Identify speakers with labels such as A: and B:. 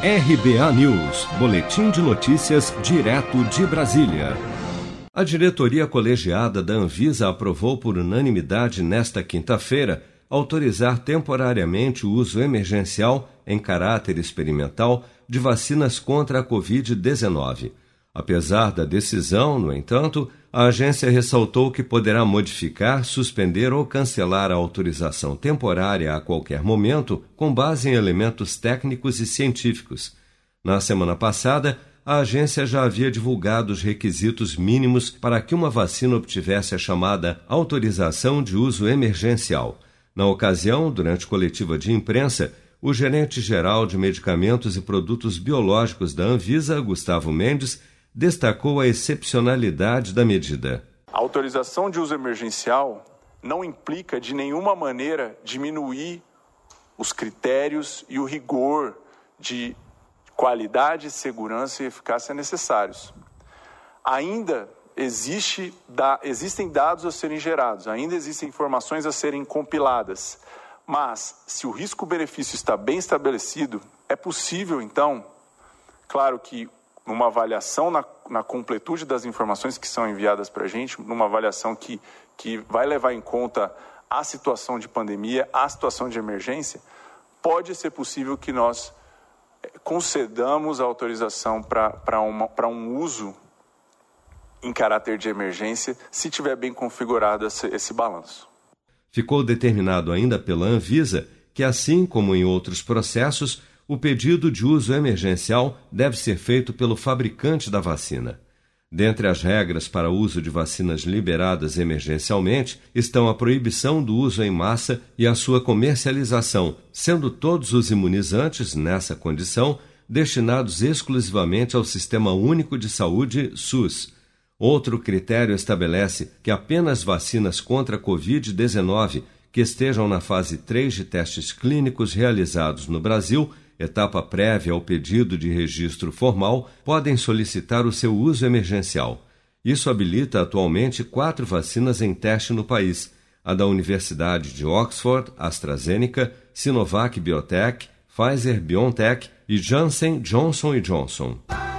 A: RBA News, Boletim de Notícias, direto de Brasília. A diretoria colegiada da Anvisa aprovou por unanimidade nesta quinta-feira autorizar temporariamente o uso emergencial, em caráter experimental, de vacinas contra a Covid-19. Apesar da decisão, no entanto, a agência ressaltou que poderá modificar, suspender ou cancelar a autorização temporária a qualquer momento, com base em elementos técnicos e científicos. Na semana passada, a agência já havia divulgado os requisitos mínimos para que uma vacina obtivesse a chamada autorização de uso emergencial. Na ocasião, durante coletiva de imprensa, o gerente-geral de medicamentos e produtos biológicos da Anvisa, Gustavo Mendes, destacou a excepcionalidade da medida.
B: A autorização de uso emergencial não implica de nenhuma maneira diminuir os critérios e o rigor de qualidade, segurança e eficácia necessários. Ainda existe, da, existem dados a serem gerados, ainda existem informações a serem compiladas, mas se o risco-benefício está bem estabelecido, é possível então, claro que numa avaliação na, na completude das informações que são enviadas para a gente, numa avaliação que, que vai levar em conta a situação de pandemia, a situação de emergência, pode ser possível que nós eh, concedamos a autorização para um uso em caráter de emergência, se tiver bem configurado esse, esse balanço.
A: Ficou determinado ainda pela Anvisa que, assim como em outros processos, o pedido de uso emergencial deve ser feito pelo fabricante da vacina. Dentre as regras para uso de vacinas liberadas emergencialmente estão a proibição do uso em massa e a sua comercialização, sendo todos os imunizantes, nessa condição, destinados exclusivamente ao Sistema Único de Saúde, SUS. Outro critério estabelece que apenas vacinas contra a Covid-19 que estejam na fase 3 de testes clínicos realizados no Brasil etapa prévia ao pedido de registro formal, podem solicitar o seu uso emergencial. Isso habilita atualmente quatro vacinas em teste no país: a da Universidade de Oxford, AstraZeneca, Sinovac Biotech, Pfizer BioNTech e Janssen Johnson Johnson.